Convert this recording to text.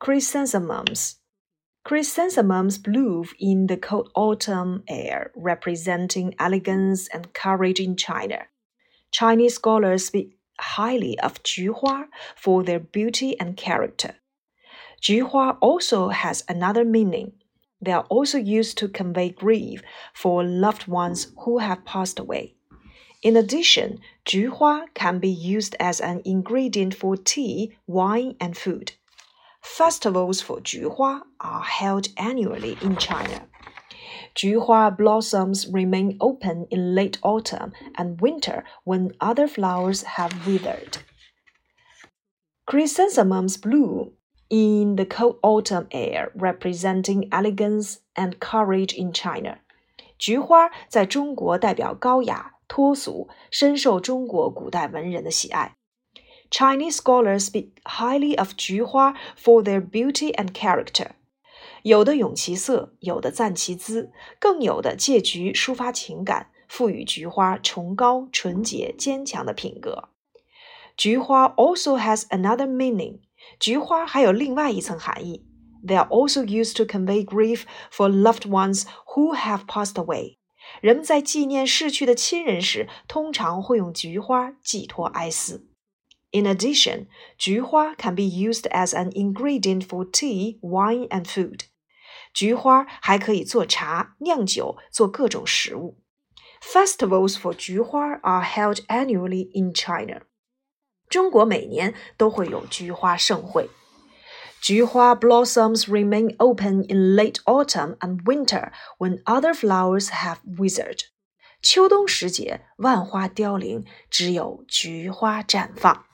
Chrysanthemums. Chrysanthemums bloom in the cold autumn air, representing elegance and courage in China. Chinese scholars speak highly of Juhua for their beauty and character. Juhua also has another meaning. They are also used to convey grief for loved ones who have passed away. In addition, Juhua can be used as an ingredient for tea, wine, and food. Festivals for 菊花 are held annually in China. 菊花 blossoms remain open in late autumn and winter when other flowers have withered. Chrysanthemums bloom in the cold autumn air, representing elegance and courage in China. 菊花在中国代表高雅、脱俗，深受中国古代文人的喜爱。 Chinese scholars speak highly of 菊花 for their beauty and character。有的咏其色，有的赞其姿，更有的借菊抒发情感，赋予菊花崇高、纯洁、坚强的品格。菊花 also has another meaning。菊花还有另外一层含义。They are also used to convey grief for loved ones who have passed away。人们在纪念逝去的亲人时，通常会用菊花寄托哀思。 In addition, 菊花 can be used as an ingredient for tea, wine, and food. 菊花还可以做茶、酿酒、做各种食物。Festivals for 菊花 are held annually in China. 中国每年都会有菊花盛会。菊花 blossoms remain open in late autumn and winter when other flowers have withered. 秋冬时节，万花凋零，只有菊花绽放。